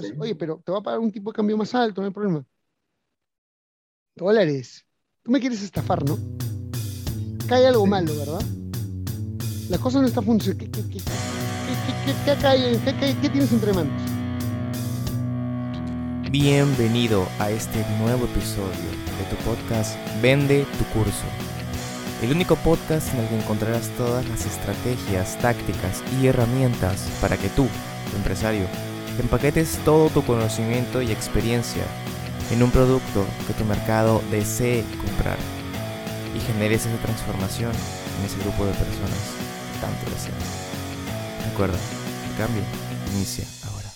Eso. Oye, pero te va a pagar un tipo de cambio más alto, no hay problema. Dólares. Tú me quieres estafar, ¿no? Hay algo malo, ¿verdad? La cosa no está funcionando. ¿Qué, qué, qué- qué- qué tienes entre manos? Bienvenido a este nuevo episodio de tu podcast Vende tu curso. El único podcast en el que encontrarás todas las estrategias, tácticas y herramientas para que tú, tu empresario, empaquetes todo tu conocimiento y experiencia en un producto que tu mercado desee comprar y generes esa transformación en ese grupo de personas que tanto deseas. Recuerda, el cambio inicia ahora.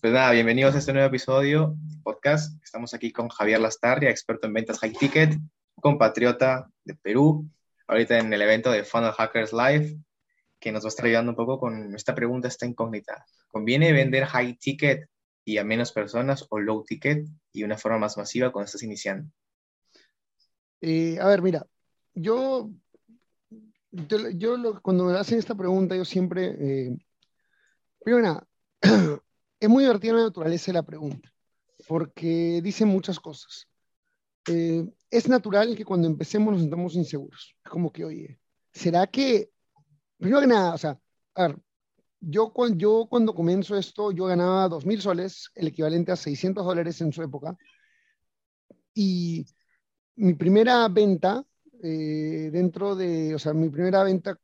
Pues nada, bienvenidos a este nuevo episodio de podcast. Estamos aquí con Javier Lastarria, experto en ventas high ticket, compatriota de Perú, ahorita en el evento de Funnel Hackers Live, que nos va a estar ayudando un poco con esta pregunta, esta incógnita. ¿Conviene vender high ticket y a menos personas o low ticket y una forma más masiva cuando estás iniciando? Eh, a ver, mira, yo, yo, yo lo- cuando me hacen esta pregunta, yo siempre, eh, primero es muy divertida la naturaleza de la pregunta, porque dice muchas cosas. Eh, es natural que cuando empecemos nos sintamos inseguros. Es como que, oye, ¿será que, primero que nada, o sea, a ver, yo, cuan- yo cuando comienzo esto, yo ganaba 2.000 soles, el equivalente a 600 dólares en su época, y mi primera venta eh, dentro de, o sea, mi primera venta,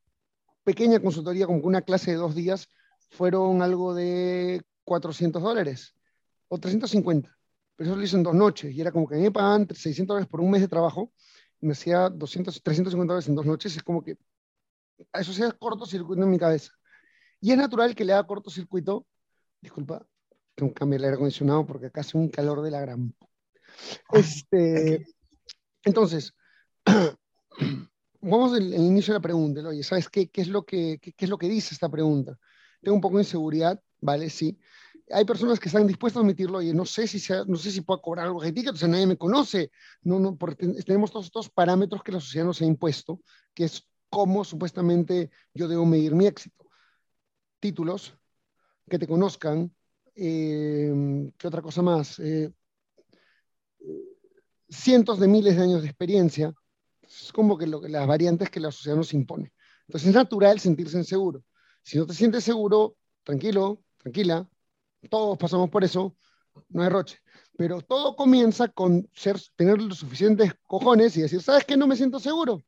pequeña consultoría, como una clase de dos días, fueron algo de 400 dólares o 350. Pero eso lo hice en dos noches y era como que me pagaban 600 dólares por un mes de trabajo y me hacía 200, 350 dólares en dos noches. Es como que eso sea cortocircuito en mi cabeza. Y es natural que le haga cortocircuito. Disculpa, tengo que cambiar el aire acondicionado porque acá hace un calor de la gran. Este, entonces, vamos al, al inicio de la pregunta. Oye, ¿sabes qué, qué, es lo que, qué, qué es lo que dice esta pregunta? Tengo un poco de inseguridad, ¿vale? Sí. Hay personas que están dispuestas a admitirlo, oye, no sé si, sea, no sé si puedo cobrar algo de ticket, o sea, nadie me conoce. No, no, porque ten- tenemos todos estos parámetros que la sociedad nos ha impuesto, que es cómo supuestamente yo debo medir mi éxito. Títulos, que te conozcan, eh, ¿qué otra cosa más? Eh, cientos de miles de años de experiencia. Es como que, lo, las variantes que la sociedad nos impone. Entonces es natural sentirse inseguro. Si no te sientes seguro, tranquilo, tranquila, todos pasamos por eso, no hay roche. Pero todo comienza con ser, tener los suficientes cojones y decir, ¿sabes qué? No me siento seguro,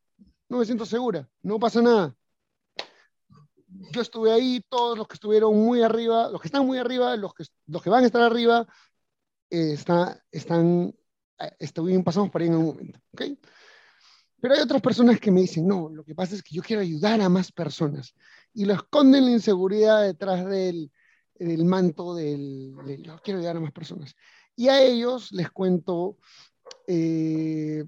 no me siento segura, no pasa nada. Yo estuve ahí, todos los que estuvieron muy arriba, los que están muy arriba, los que, los que van a estar arriba, eh, está, están, eh, estuvieron, pasamos por ahí en algún momento. ¿ok? Pero hay otras personas que me dicen, no, lo que pasa es que yo quiero ayudar a más personas. Y lo esconden la inseguridad detrás del, del manto del, del, yo quiero ayudar a más personas. Y a ellos les cuento eh,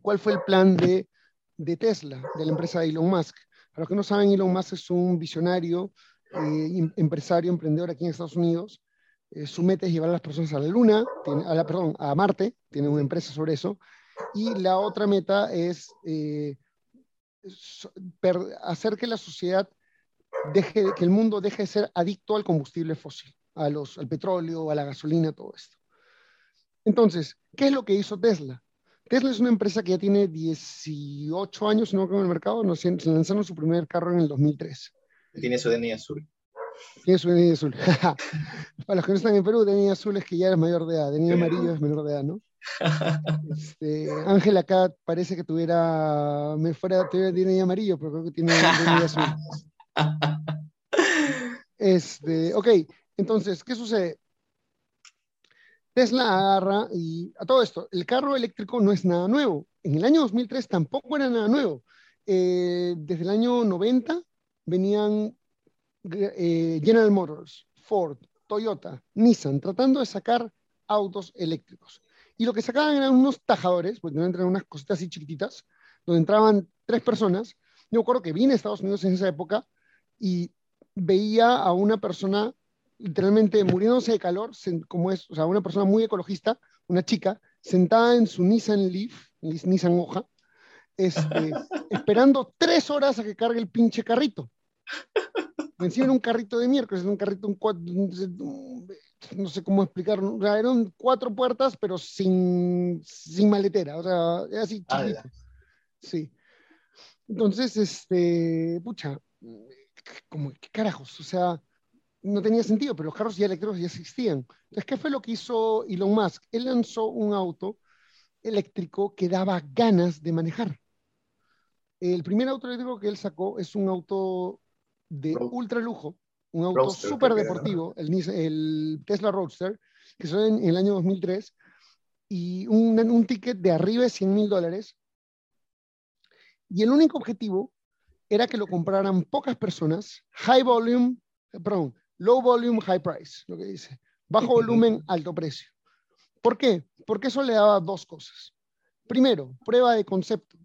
cuál fue el plan de, de, Tesla, de la empresa de Elon Musk. Para los que no saben, Elon Musk es un visionario, eh, empresario, emprendedor aquí en Estados Unidos. Eh, su meta es llevar a las personas a la Luna, tiene, a la, perdón, a Marte, tiene una empresa sobre eso. Y la otra meta es eh, hacer que la sociedad deje, que el mundo deje de ser adicto al combustible fósil, a los, al petróleo, a la gasolina, todo esto. Entonces, ¿qué es lo que hizo Tesla? Tesla es una empresa que ya tiene 18 años no, en el mercado, no, se lanzaron su primer carro en el 2003. Tiene su DNI azul. Tiene su DNI azul. Para los que no están en Perú, DNI azul es que ya eres mayor de edad, DNI amarillo es menor de edad, ¿no? Este, Ángel acá parece que tuviera, me fuera, tuviera DNI amarillo, pero creo que tiene DNI azul. Este, ok, entonces, ¿qué sucede? Tesla agarra y a todo esto, el carro eléctrico no es nada nuevo. En el año 2003 tampoco era nada nuevo. Eh, desde el año 90 venían eh, General Motors, Ford, Toyota, Nissan, tratando de sacar autos eléctricos. Y lo que sacaban eran unos tajadores, porque no entran unas cositas así chiquititas, donde entraban tres personas. Yo me acuerdo que vine a Estados Unidos en esa época y veía a una persona literalmente muriéndose de calor, como es, o sea, una persona muy ecologista, una chica, sentada en su Nissan Leaf, Nissan Hoja, este, esperando tres horas a que cargue el pinche carrito. Encima era un carrito de miércoles, un carrito, un, cuatro, no sé cómo explicarlo, eran cuatro puertas, pero sin, sin maletera, o sea, era así chiquito. Sí. Entonces, este, pucha, como, ¿qué carajos? O sea, no tenía sentido, pero los carros ya eléctricos ya existían. Entonces, ¿qué fue lo que hizo Elon Musk? Él lanzó un auto eléctrico que daba ganas de manejar. El primer auto eléctrico que él sacó es un auto de ultra lujo, un auto súper deportivo, el, el, Tesla Roadster, que salió en, el año 2003, y un, un ticket de arriba de 100 mil dólares. Y el único objetivo era que lo compraran pocas personas, high volume, perdón, low volume, high price, lo que dice, bajo volumen, alto precio. ¿Por qué? Porque eso le daba dos cosas. Primero, prueba de concepto.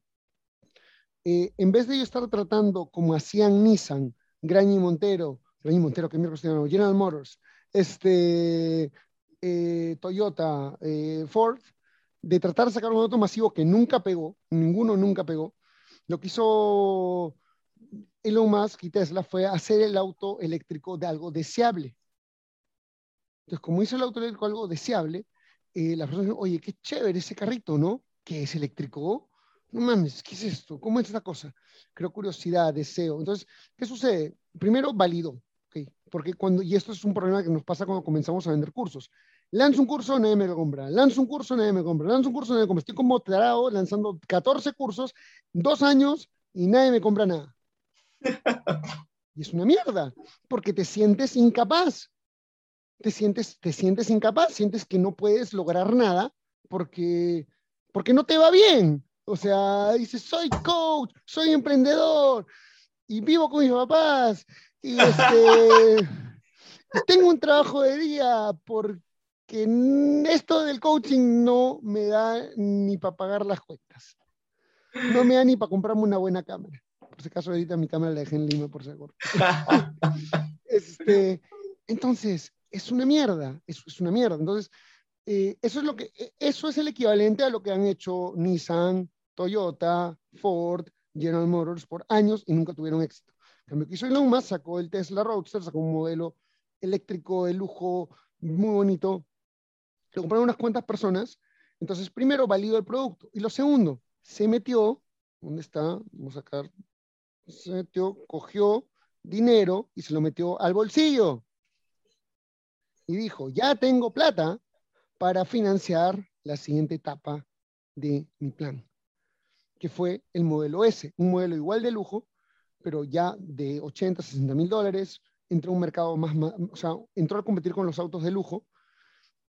Eh, en vez de yo estar tratando como hacían Nissan, Grañi Montero, Grañi Montero, que miércoles General Motors, este, eh, Toyota, eh, Ford, de tratar de sacar un auto masivo que nunca pegó, ninguno nunca pegó, lo que hizo Elon Musk y Tesla fue hacer el auto eléctrico de algo deseable. Entonces, como hizo el auto eléctrico algo deseable, eh, la persona dijo, oye, qué chévere ese carrito, ¿no? ¿Qué es eléctrico? No mames, ¿qué es esto? ¿Cómo es esta cosa? Creo curiosidad, deseo. Entonces, ¿qué sucede? Primero, validó, ¿okay? porque cuando, y esto es un problema que nos pasa cuando comenzamos a vender cursos. Lanzo un curso, nadie me lo compra. Lanzo un curso, nadie me compra. Lanzo un curso, nadie me compra. Estoy como tarado lanzando 14 cursos, dos años y nadie me compra nada. Y es una mierda, porque te sientes incapaz. Te sientes, te sientes incapaz, sientes que no puedes lograr nada porque, porque no te va bien. O sea, dices, soy coach, soy emprendedor y vivo con mis papás y, este, tengo un trabajo de día porque esto del coaching no me da ni para pagar las cuentas. No me da ni para comprarme una buena cámara por si acaso ahorita mi cámara la dejé en Lima, por acaso. este, entonces, es una mierda, es, es una mierda. Entonces, eh, eso, es lo que, e, eso es el equivalente a lo que han hecho Nissan, Toyota, Ford, General Motors por años y nunca tuvieron éxito. En cambio, que hizo Elon Musk, sacó el Tesla Roadster, sacó un modelo eléctrico de lujo muy bonito. Lo compraron unas cuantas personas. Entonces, primero, validó el producto. Y lo segundo, se metió, ¿dónde está? Vamos a sacar se metió, cogió dinero y se lo metió al bolsillo. Y dijo, ya tengo plata para financiar la siguiente etapa de mi plan, que fue el modelo S, un modelo igual de lujo, pero ya de 80, 60 mil dólares, entró un mercado más, o sea, entró a competir con los autos de lujo,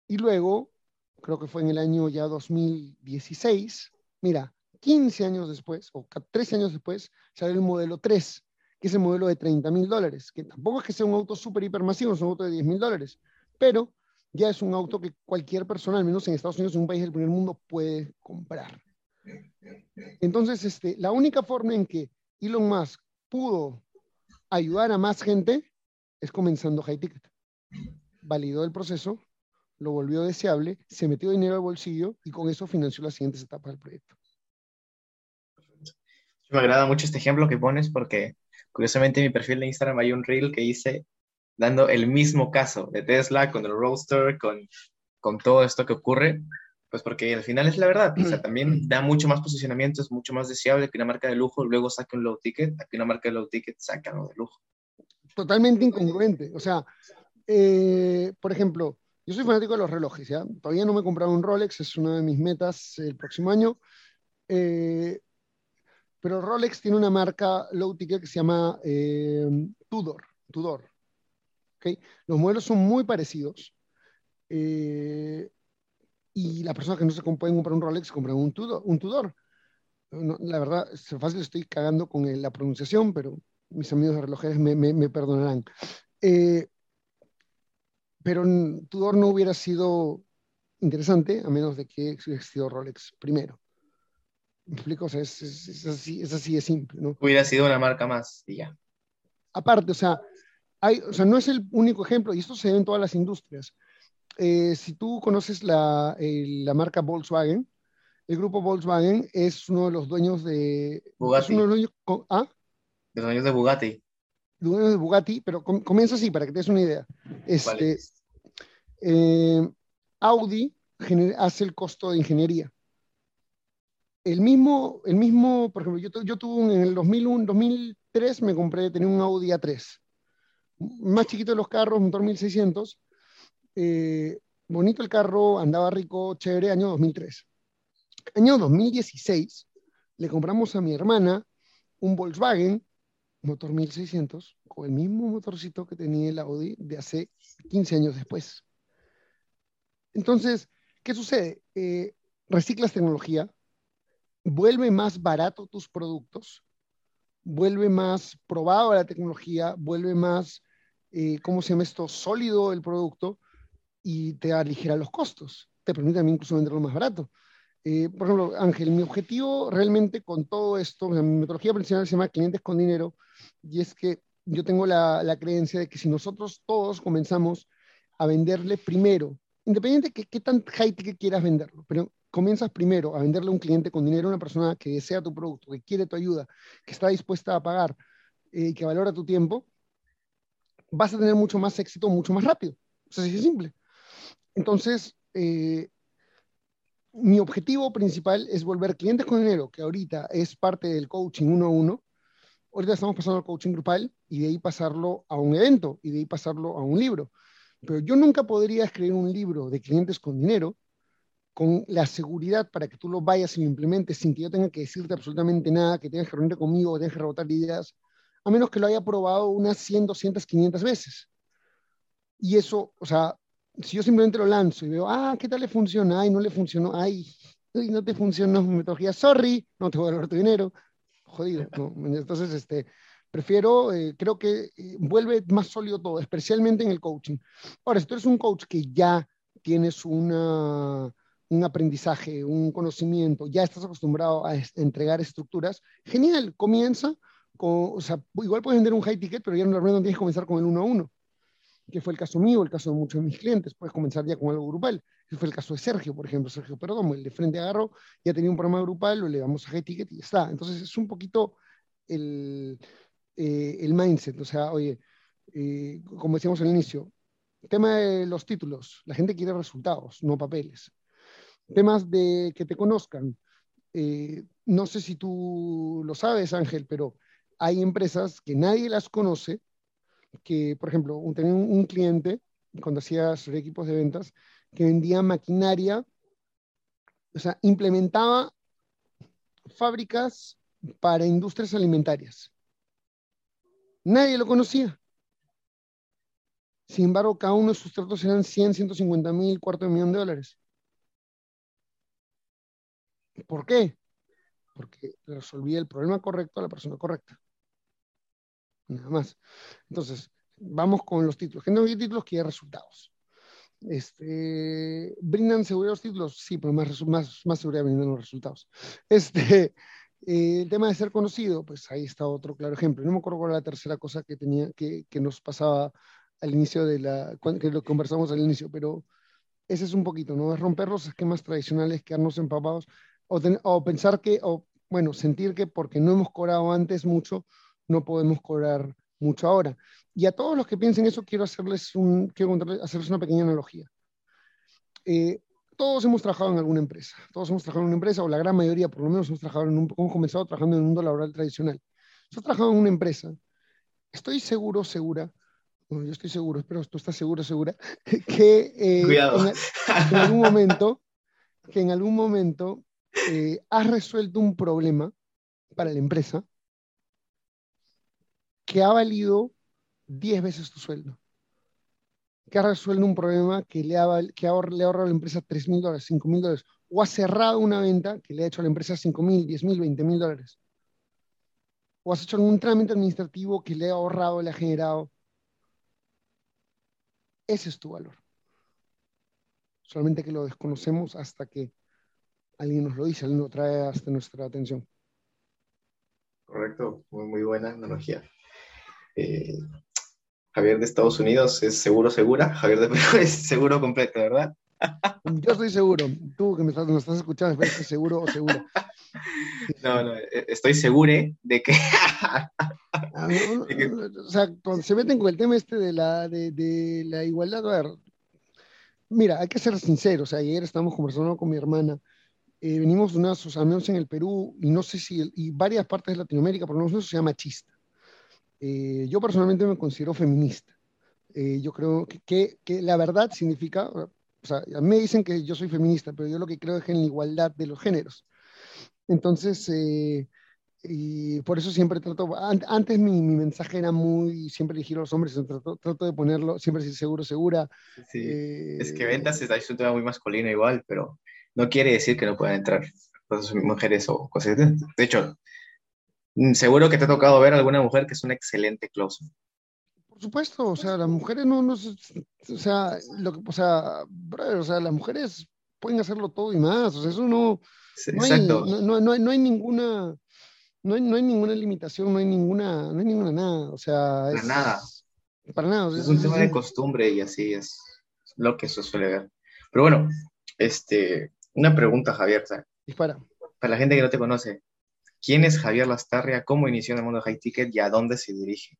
y luego, creo que fue en el año ya 2016, mira, 15 años después, o 13 años después, sale el modelo 3, que es el modelo de 30 mil dólares, que tampoco es que sea un auto súper hipermasivo, es un auto de 10 mil dólares, pero ya es un auto que cualquier persona, al menos en Estados Unidos, en un país del primer mundo, puede comprar. Entonces, este, la única forma en que Elon Musk pudo ayudar a más gente es comenzando High Ticket. Validó el proceso, lo volvió deseable, se metió dinero al bolsillo y con eso financió las siguientes etapas del proyecto. Me agrada mucho este ejemplo que pones porque curiosamente en mi perfil de Instagram hay un reel que hice dando el mismo caso de Tesla con el Roadster, con, con todo esto que ocurre, pues porque al final es la verdad, o sea, también da mucho más posicionamiento, es mucho más deseable que una marca de lujo luego saque un low ticket, a que una marca de low ticket saque algo de lujo. Totalmente incongruente, o sea, eh, por ejemplo, yo soy fanático de los relojes, ¿ya? Todavía no me he comprado un Rolex, es una de mis metas el próximo año. Eh, pero Rolex tiene una marca low ticket que se llama eh, Tudor. Tudor. ¿okay? Los modelos son muy parecidos. Eh, y las personas que no se pueden comprar un Rolex compran un Tudor. Un Tudor. la verdad, es fácil, estoy cagando con la pronunciación, pero mis amigos de relojeros me, perdonarán. Eh, pero Tudor no hubiera sido interesante a menos de que hubiera existido Rolex primero. ¿Me explico? O sea, es, así, es así de simple, ¿no? Hubiera sido una marca más y ya. Aparte, o sea, hay, o sea, no es el único ejemplo, y esto se ve en todas las industrias. Eh, si tú conoces la, la, marca Volkswagen, el grupo Volkswagen es uno de los dueños de... Bugatti. uno de los dueños, ¿ah? De los dueños de Bugatti. dueños de Bugatti, pero comienza así para que te des una idea. Este, eh, Audi hace el costo de ingeniería. El mismo, el mismo por ejemplo, yo, tuve en el 2001, 2003 me compré, tenía un Audi A3, más chiquito de los carros, motor 1600, eh, bonito el carro, andaba rico, chévere, año 2003. Año 2016 le compramos a mi hermana un Volkswagen motor 1600 con el mismo motorcito que tenía el Audi de hace 15 años después. Entonces, ¿qué sucede? Eh, reciclas tecnología, vuelve más barato tus productos, vuelve más probado la tecnología, vuelve más, eh, ¿cómo se llama esto?, sólido el producto y te aligera los costos. Te permite también incluso venderlo más barato. Eh, por ejemplo, Ángel, mi objetivo realmente con todo esto, mi metodología principal se llama clientes con dinero, y es que yo tengo la, creencia de que si nosotros todos comenzamos a venderle primero independiente de qué tan high que quieras venderlo, pero comienzas primero a venderle a un cliente con dinero a una persona que desea tu producto, que quiere tu ayuda, que está dispuesta a pagar y eh, que valora tu tiempo, vas a tener mucho más éxito mucho más rápido. O es simple. Entonces, eh, mi objetivo principal es volver clientes con dinero, que ahorita es parte del coaching uno a uno. Ahorita estamos pasando al coaching grupal y de ahí pasarlo a un evento y de ahí pasarlo a un libro. Pero yo nunca podría escribir un libro de clientes con dinero con la seguridad para que tú lo vayas y lo implementes sin que yo tenga que decirte absolutamente nada, que tengas que reunirte conmigo, que tengas que rebotar ideas, a menos que lo haya probado unas 100, 200, 500 veces. Y eso, o sea, si yo simplemente lo lanzo y veo, ah, ¿qué tal le funciona? Ay, no le funcionó, ay, no te funcionó metodología, sorry, no te voy a devolver tu dinero, jodido. Entonces, este, Prefiero, eh, creo que eh, vuelve más sólido todo, especialmente en el coaching. Ahora, si tú eres un coach que ya tienes una, un aprendizaje, un conocimiento, ya estás acostumbrado a, entregar estructuras, genial, comienza con, o sea, igual puedes vender un high ticket, pero ya no, no tienes que comenzar con el uno a uno, que fue el caso mío, el caso de muchos de mis clientes, puedes comenzar ya con algo grupal. Ese fue el caso de Sergio, por ejemplo, Sergio Perdón, el de Frente Agarro, ya tenía un programa grupal, lo le damos a high ticket y ya está. Entonces es un poquito el, eh, el mindset. O sea, oye, eh, como decíamos al inicio, tema de los títulos, la gente quiere resultados, no papeles. Temas de que te conozcan. Eh, no sé si tú lo sabes, Ángel, pero hay empresas que nadie las conoce, que, por ejemplo, tenía un, cliente, cuando hacía sus equipos de ventas, que vendía maquinaria, o sea, implementaba fábricas para industrias alimentarias. Nadie lo conocía. Sin embargo, cada uno de sus tratos eran 100, 150 mil, cuarto de millón de dólares. ¿Por qué? Porque resolvía el problema correcto a la persona correcta. Nada más. Entonces, vamos con los títulos. Gente no títulos quiere resultados. Este, ¿Brindan seguridad los títulos? Sí, pero más, más, más seguridad brindan los resultados. Este, eh, el tema de ser conocido, pues ahí está otro claro ejemplo. No me acuerdo cuál era la tercera cosa que, tenía, que, que nos pasaba al inicio de la, que lo conversamos al inicio, pero ese es un poquito, ¿no? Es romper los esquemas tradicionales, quedarnos empapados, o, o pensar que, o bueno, sentir que porque no hemos cobrado antes mucho, no podemos cobrar mucho ahora. Y a todos los que piensen eso, quiero hacerles, un, quiero hacerles una pequeña analogía. Eh, todos hemos trabajado en alguna empresa, todos hemos trabajado en una empresa, o la gran mayoría por lo menos hemos, trabajado en un, hemos comenzado trabajando en un mundo laboral tradicional. Yo he trabajado en una empresa, estoy seguro, segura, yo estoy seguro, espero tú estás seguro, segura, que eh, En, algún momento, que en algún momento eh, has resuelto un problema para la empresa que ha valido 10 veces tu sueldo que ha resuelto un problema que le ha, ahorrado a la empresa 3 mil dólares, 5 mil dólares, o ha cerrado una venta que le ha hecho a la empresa 5 mil, 10 mil, 20 mil dólares. O has hecho algún trámite administrativo que le ha ahorrado, le ha generado. Ese es tu valor. Solamente que lo desconocemos hasta que alguien nos lo dice, alguien lo trae hasta nuestra atención. Correcto, muy, muy buena analogía. Eh, Javier de Estados Unidos es seguro, segura. Javier de Perú es seguro completo, ¿verdad? Yo estoy seguro. Tú que me estás, escuchando, estás seguro o segura. No, no, e, estoy seguro de que... O sea, cuando se meten con el tema este de la, de, de la igualdad, a ver, mira, hay que ser sinceros. ayer estábamos conversando con mi hermana. Eh, venimos de unos asociaciones en el Perú y no sé si, y varias partes de Latinoamérica, pero no una sociedad machista. Eh, yo personalmente me considero feminista. Eh, yo creo que, que, que, la verdad significa, o sea, a mí me dicen que yo soy feminista, pero yo lo que creo es en la igualdad de los géneros. Entonces, eh, y por eso siempre trato, antes mi, mi, mensaje era muy, siempre elegir a los hombres, trato, trato de ponerlo, siempre decir seguro, segura. Sí, eh, es que ventas es un tema muy masculino igual, pero no quiere decir que no puedan entrar mujeres o cosas. De hecho, mm, seguro que te ha tocado ver a alguna mujer que es una excelente close. Por supuesto, o sea, las mujeres no, no o sea, lo que, o sea, brother, o sea, las mujeres pueden hacerlo todo y más, o sea, eso no, no, hay, no, no, hay, no hay ninguna, no hay, no hay ninguna limitación, no hay ninguna, no hay ninguna nada, o sea, es, para nada. Para nada. O sea, es un tema de costumbre y así es lo que se suele ver. Pero bueno, este, una pregunta, Javier. Dispara. Para la gente que no te conoce, ¿quién es Javier Lastarria? ¿Cómo inició en el mundo de high ticket y a dónde se dirige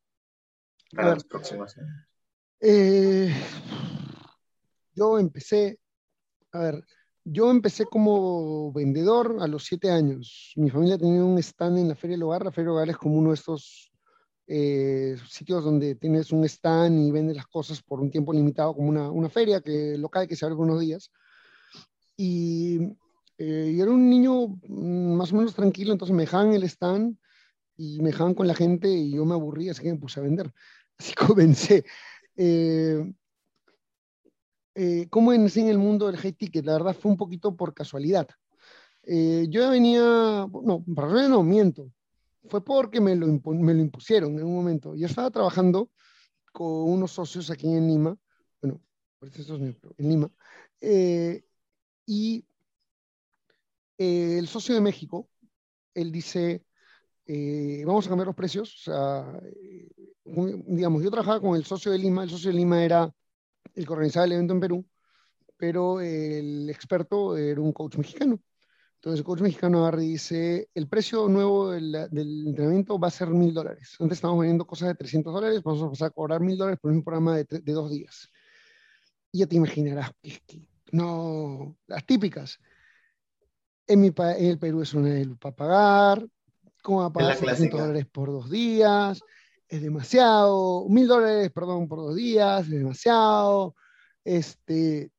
para los próximos años? Eh, yo empecé, a ver, yo empecé como vendedor a los siete años. Mi familia tenía un stand en la Feria del Hogar. La Feria del Hogar es como uno de estos eh, sitios donde tienes un stand y vendes las cosas por un tiempo limitado, como una, una feria que, local que se abre por unos días. Y eh, yo era un niño mm, más o menos tranquilo, entonces me dejaban el stand y me dejaban con la gente y yo me aburría, así que me puse a vender. Así comencé. Eh, eh, ¿Cómo inicié en el mundo del high ticket? La verdad fue un poquito por casualidad. Eh, yo ya venía, no, para no, miento. Fue porque me lo, me lo impusieron en un momento. Yo estaba trabajando con unos socios aquí en Lima, bueno, en Lima, eh, y eh, el socio de México, él dice, eh, vamos a cambiar los precios. O sea, eh, digamos, yo trabajaba con el socio de Lima, el socio de Lima era el que organizaba el evento en Perú, pero el experto era un coach mexicano. Entonces el coach mexicano agarra dice, el precio nuevo del, del entrenamiento va a ser mil dólares. Antes estábamos vendiendo cosas de 300 dólares, vamos a pasar a cobrar mil dólares por un programa de, dos días. Y ya te imaginarás, es que, no, las típicas. En, mi, en el Perú es una para pagar, ¿cómo va a pagar 300 dólares por dos días? Es demasiado, mil dólares, perdón, por dos días, es demasiado, este,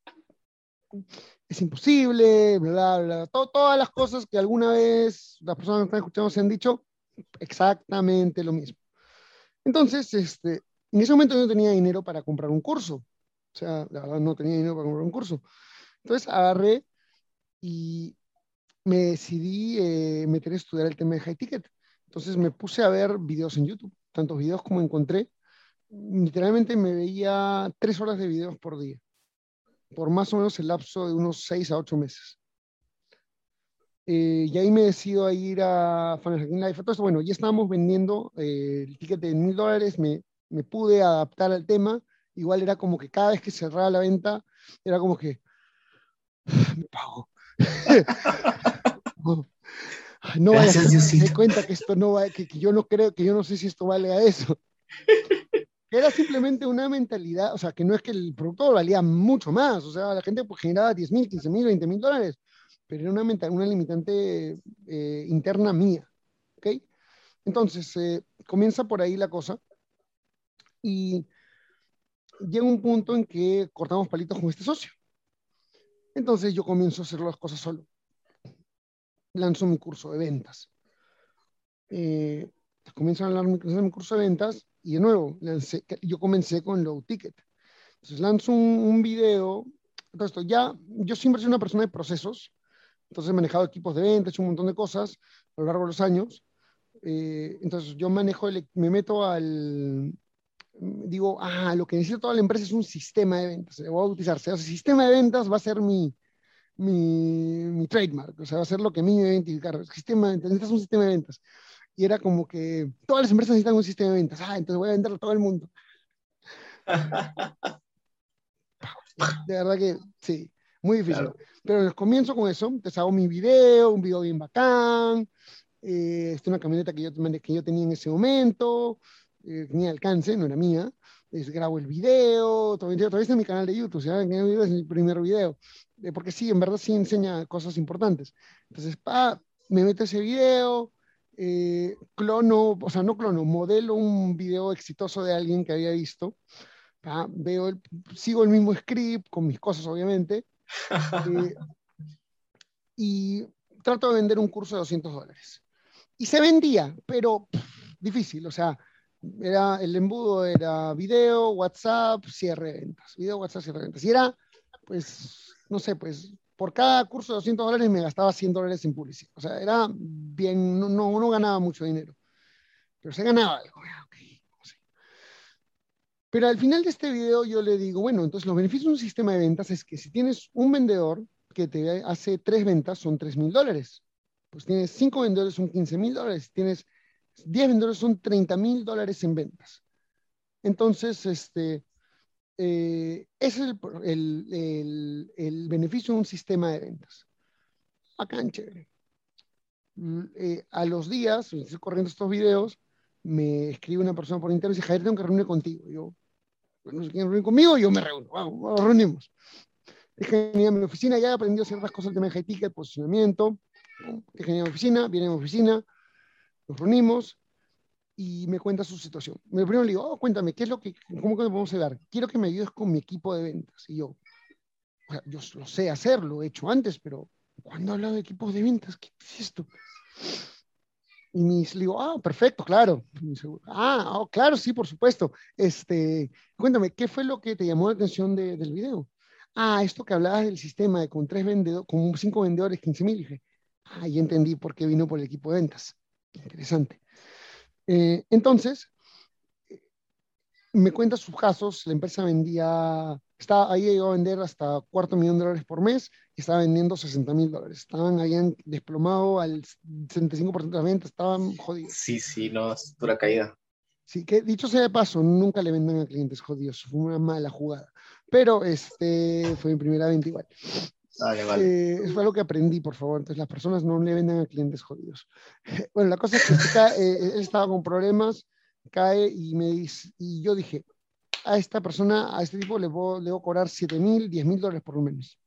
es imposible, bla, bla, todo, todas las cosas que alguna vez las personas que están escuchando se han dicho, exactamente lo mismo. Entonces, este, en ese momento yo no tenía dinero para comprar un curso. O sea, la verdad no tenía dinero para comprar un curso. Entonces agarré y me decidí eh, meter a estudiar el tema de high ticket. Entonces me puse a ver videos en YouTube, tantos videos como encontré. Literalmente me veía tres horas de videos por día, por más o menos el lapso de unos seis a ocho meses. Eh, y ahí me decido a ir a Funnel Hacking Life. Entonces, bueno, ya estábamos vendiendo eh, el ticket de mil dólares, me, me pude adaptar al tema. Igual era como que cada vez que cerraba la venta, era como que me pago. no, no vaya a darse cuenta que esto no va, que, que, yo no creo, que yo no sé si esto vale a eso. Era simplemente una mentalidad, o sea, que no es que el producto valía mucho más, o sea, la gente pues, generaba 10 mil, 15 mil, 20 mil dólares, pero era una, mental, una limitante eh, interna mía, ¿ok? Entonces, eh, comienza por ahí la cosa y llega un punto en que cortamos palitos con este socio. Entonces yo comienzo a hacer las cosas solo. Lanzo mi curso de ventas. Eh, comienzo a lanzar mi curso de ventas y de nuevo, lancé, yo comencé con low ticket. Entonces lanzo un, un video. Entonces, ya, yo siempre soy una persona de procesos. Entonces he manejado equipos de ventas, he hecho un montón de cosas a lo largo de los años. Eh, entonces yo manejo, el, me meto al, digo, ah, lo que necesita toda la empresa es un sistema de ventas, voy a utilizar. O sea, el sistema de ventas va a ser mi, mi, mi, trademark, o sea, va a ser lo que a mí me va a identificar. Sistema, necesitas un sistema de ventas. Y era como que todas las empresas necesitan un sistema de ventas. Ah, entonces voy a venderlo a todo el mundo. De verdad que sí. muy difícil. Pero comienzo con eso, entonces hago mi video, un video bien bacán, eh, esta es una camioneta que yo, que yo tenía en ese momento, eh, tenía alcance, no era mía, les grabo el video, todavía, todavía está en mi canal de YouTube, ¿sí? es mi primer video, eh, porque sí, en verdad sí enseña cosas importantes. Entonces, pa, me meto ese video, eh, clono, o sea, no clono, modelo un video exitoso de alguien que había visto, veo el, sigo el mismo script con mis cosas, obviamente, eh, y trato de vender un curso de 200 dólares. Y se vendía, pero difícil, o sea, era, el embudo era video, WhatsApp, cierre de ventas, video, WhatsApp, cierre de ventas. Y era, pues, no sé, pues, por cada curso de 200 dólares me gastaba 100 dólares en publicidad. O sea, era bien, no, no, ganaba mucho dinero, pero se ganaba algo. Pero al final de este video yo le digo, bueno, entonces los beneficios de un sistema de ventas es que si tienes un vendedor que te hace tres ventas, son 3 mil dólares. Pues tienes cinco vendedores, son 15 mil dólares. Tienes 10 vendedores, son 30 mil dólares en ventas. Entonces, este, eh, ese es el, beneficio de un sistema de ventas. Acá en chévere. Mm, eh, a los días, estoy corriendo estos videos, me escribe una persona por internet y dice, Javier, tengo que reunir contigo. Yo, no sé quién reunir conmigo, yo me reúno. Vamos, nos reunimos. Es genial mi oficina, ya he aprendido ciertas cosas del tema de high ticket, posicionamiento. Es genial mi oficina, viene a mi oficina, nos reunimos, y me cuenta su situación. Me primero le digo, oh, cuéntame, ¿qué es lo que, cómo que podemos ayudar? Quiero que me ayudes con mi equipo de ventas. Y yo, o sea, yo lo sé hacer, lo he hecho antes, pero ¿cuándo he hablado de equipos de ventas? ¿Qué es esto? Y me digo, ah, perfecto, claro. ah, oh, claro, sí, por supuesto. Este, cuéntame, ¿qué fue lo que te llamó la atención del video? Ah, esto que hablabas del sistema de con tres vendedores, con cinco vendedores, 15 mil. Dije, ah, ya entendí por qué vino por el equipo de ventas. Interesante. Eh, entonces, me cuenta sus casos, la empresa vendía, estaba, ahí llegó a vender hasta cuarto millón de dólares por mes y estaba vendiendo 60 mil dólares. Estaban, habían desplomado al 65% de las ventas, estaban jodidos. Sí, sí, no, es dura caída. Sí, que dicho sea de paso, nunca le vendan a clientes jodidos, fue una mala jugada. Pero este fue mi primera venta igual. Eh, eso fue algo que aprendí, por favor. Entonces, las personas no le venden a clientes jodidos. Bueno, la cosa es que eh, él estaba con problemas, cae y me dice, y yo dije, a esta persona, a este tipo le voy, le a cobrar 7 mil, 10 mil dólares por un mes.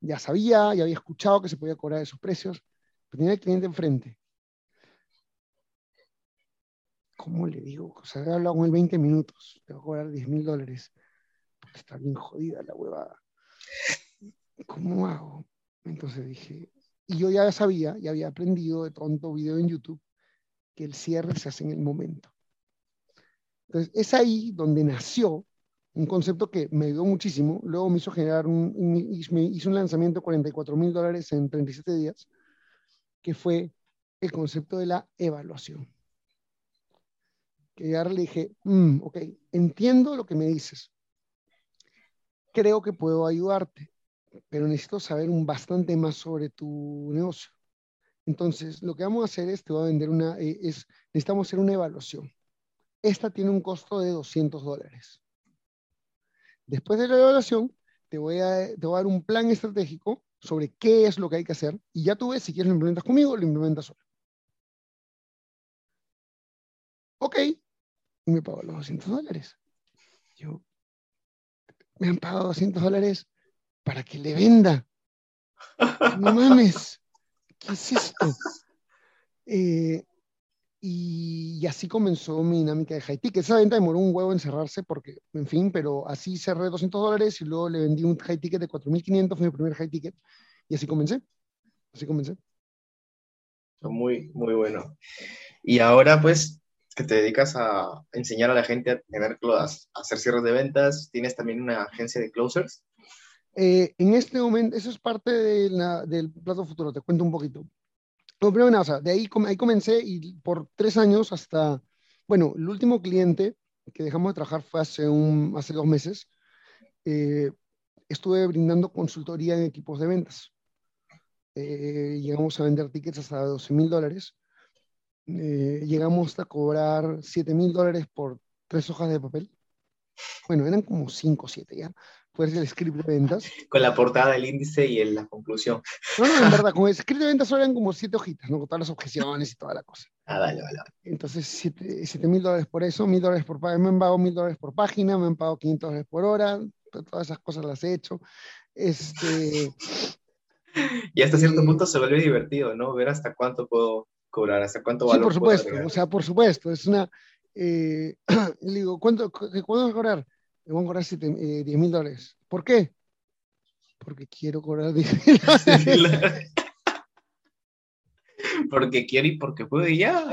Ya sabía, ya había escuchado que se podía cobrar esos precios, pero tenía el cliente enfrente. ¿Cómo le digo? O sea, he hablado con él 20 minutos, le voy a cobrar 10 mil dólares. Está bien jodida la huevada. ¿Cómo hago? Entonces dije, y yo ya sabía, ya había aprendido de tonto video en YouTube, que el cierre se hace en el momento. Entonces, es ahí donde nació un concepto que me ayudó muchísimo. Luego me hizo generar un, me hizo un lanzamiento de 44 mil dólares en 37 días, que fue el concepto de la evaluación. Que ya le dije, mm, ok, entiendo lo que me dices. Creo que puedo ayudarte pero necesito saber un bastante más sobre tu negocio. Entonces, lo que vamos a hacer es, te voy a vender una, eh, es, necesitamos hacer una evaluación. Esta tiene un costo de 200 dólares. Después de la evaluación, te voy, a, te voy a dar un plan estratégico sobre qué es lo que hay que hacer y ya tú ves si quieres lo implementas conmigo o lo implementas solo. Ok, y me pago los 200 dólares. Yo, me han pagado 200 dólares para que le venda. No mames, ¿qué es esto? Eh, y, así comenzó mi dinámica de high ticket. Esa venta demoró un huevo en cerrarse porque, en fin, pero así cerré 200 dólares y luego le vendí un high ticket de 4.500, fue mi primer high ticket. Y así comencé. Así comencé. Muy, muy bueno. Y ahora, pues, que te dedicas a enseñar a la gente a tener a hacer cierres de ventas, tienes también una agencia de closers. Eh, en este momento, eso es parte del plato futuro, te cuento un poquito. No, primero nada, de ahí, ahí comencé y por tres años hasta, bueno, el último cliente que dejamos de trabajar fue hace, un, hace dos meses. Eh, estuve brindando consultoría en equipos de ventas. Eh, llegamos a vender tickets hasta 12 mil dólares. llegamos a cobrar 7 mil dólares por tres hojas de papel. bueno, eran como 5 o 7 ya. Puede ser el script de ventas. Con la portada, el índice y la conclusión. No, no, en verdad, con el script de ventas eran como 7 hojitas, ¿no? Con todas las objeciones y toda la cosa. Ah, vale, vale. Entonces, 7 mil dólares por eso, mil dólares por página, me han pagado mil dólares por página, me han pagado 500 dólares por hora, todas esas cosas las he hecho. Este, y hasta cierto punto se vuelve divertido, ¿no? Ver hasta cuánto puedo cobrar, hasta cuánto valor Sí, por supuesto, o sea, por supuesto, es una, eh, le digo, ¿cuánto, ¿cuánto vas a cobrar? Le voy a cobrar 10 eh, mil dólares. ¿Por qué? Porque quiero cobrar 10 mil dólares. porque quiero y porque puedo y ya.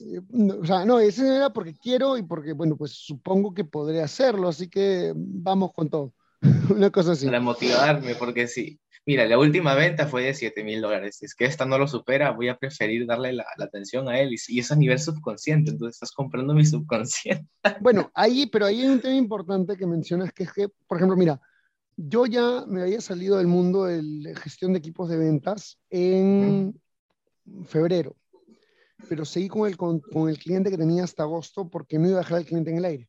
Eh, o sea, no, ese era porque quiero y porque, bueno, pues supongo que podré hacerlo, así que vamos con todo. Una cosa así. Para motivarme, porque sí. Mira, la última venta fue de 7 mil dólares. Si es que esta no lo supera, voy a preferir darle la, la atención a él. Y, y, es a nivel subconsciente, entonces estás comprando mi subconsciente. Bueno, ahí, pero ahí hay un tema importante que mencionas, que es que, por ejemplo, mira, yo ya me había salido del mundo de gestión de equipos de ventas en febrero, pero seguí con el, con, con el cliente que tenía hasta agosto porque no iba a dejar al cliente en el aire.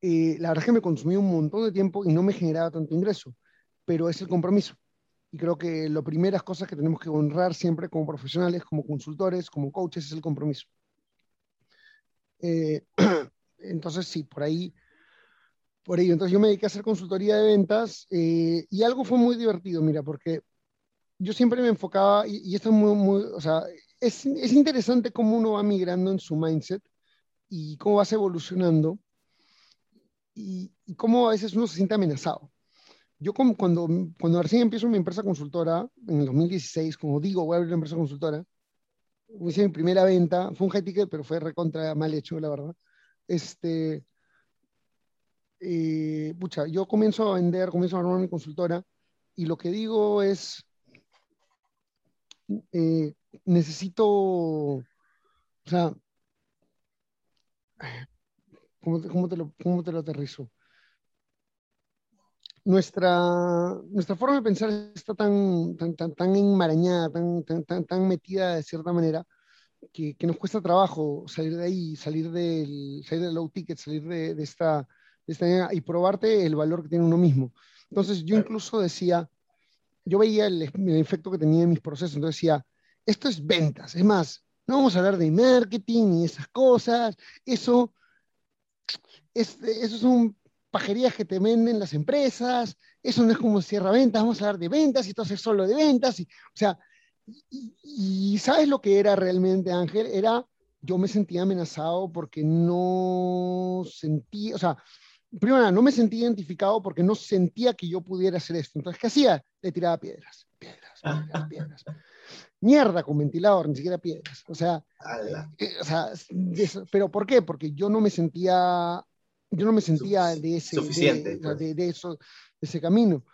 Eh, la verdad es que me consumía un montón de tiempo y no me generaba tanto ingreso, pero es el compromiso. Y creo que las primeras cosas que tenemos que honrar siempre como profesionales, como consultores, como coaches, es el compromiso. Eh, entonces, sí, por ahí, por ahí. Entonces, yo me dediqué a hacer consultoría de ventas eh, y algo fue muy divertido, mira, porque yo siempre me enfocaba, y, y esto es muy, muy, o sea, es, es interesante cómo uno va migrando en su mindset y cómo vas evolucionando y, y, cómo a veces uno se siente amenazado. Yo cuando, cuando recién empiezo mi empresa consultora, en el 2016, como digo, voy a abrir una empresa consultora, hice mi primera venta, fue un high ticket, pero fue recontra mal hecho, la verdad. Este, eh, pucha, yo comienzo a vender, comienzo a armar mi consultora, y lo que digo es, eh, necesito, o sea, ¿Cómo, cómo, te lo, ¿Cómo te lo aterrizo? Nuestra, nuestra forma de pensar está tan, tan, tan, tan enmarañada, tan, tan, tan, tan metida de cierta manera, que, que, nos cuesta trabajo salir de ahí, salir del, salir del low ticket, salir de, de, esta, de esta y probarte el valor que tiene uno mismo. Entonces yo incluso decía, yo veía el, el efecto que tenía en mis procesos, entonces decía, esto es ventas, es más, no vamos a hablar de marketing y esas cosas, eso es, eso son pajerías que te venden las empresas, eso no es como cierra ventas, vamos a hablar de ventas y esto es solo de ventas, y, o sea, y, y, ¿sabes lo que era realmente, Ángel? Era, yo me sentía amenazado porque no sentía, o sea, primero, no me sentía identificado porque no sentía que yo pudiera hacer esto. Entonces, ¿qué hacía? Le tiraba piedras, piedras, piedras, piedras. Mierda con ventilador, ni siquiera piedras. O sea, eh, o sea, pero ¿por qué? Porque yo no me sentía yo no me sentía de ese, de, pues. de, de, eso, de ese camino.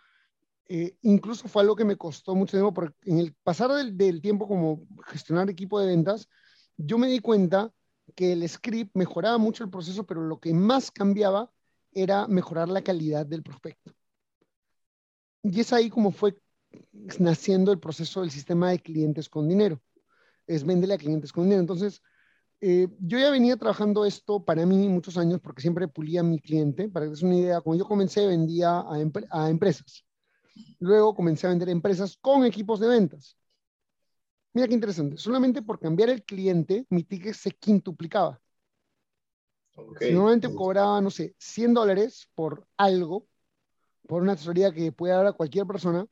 Eh, incluso fue algo que me costó mucho tiempo, porque en el pasar del, del, tiempo como gestionar equipo de ventas, yo me di cuenta que el script mejoraba mucho el proceso, pero lo que más cambiaba era mejorar la calidad del prospecto. Y es ahí como fue naciendo el proceso del sistema de clientes con dinero. Es véndele a clientes con dinero. Entonces, eh, yo ya venía trabajando esto para mí muchos años porque siempre pulía a mi cliente. Para que des una idea, cuando yo comencé vendía a, empre a empresas. Luego comencé a vender empresas con equipos de ventas. Mira qué interesante. Solamente por cambiar el cliente, mi ticket se quintuplicaba. Okay. Si normalmente cobraba, no sé, 100 dólares por algo, por una asesoría que puede dar a cualquier persona,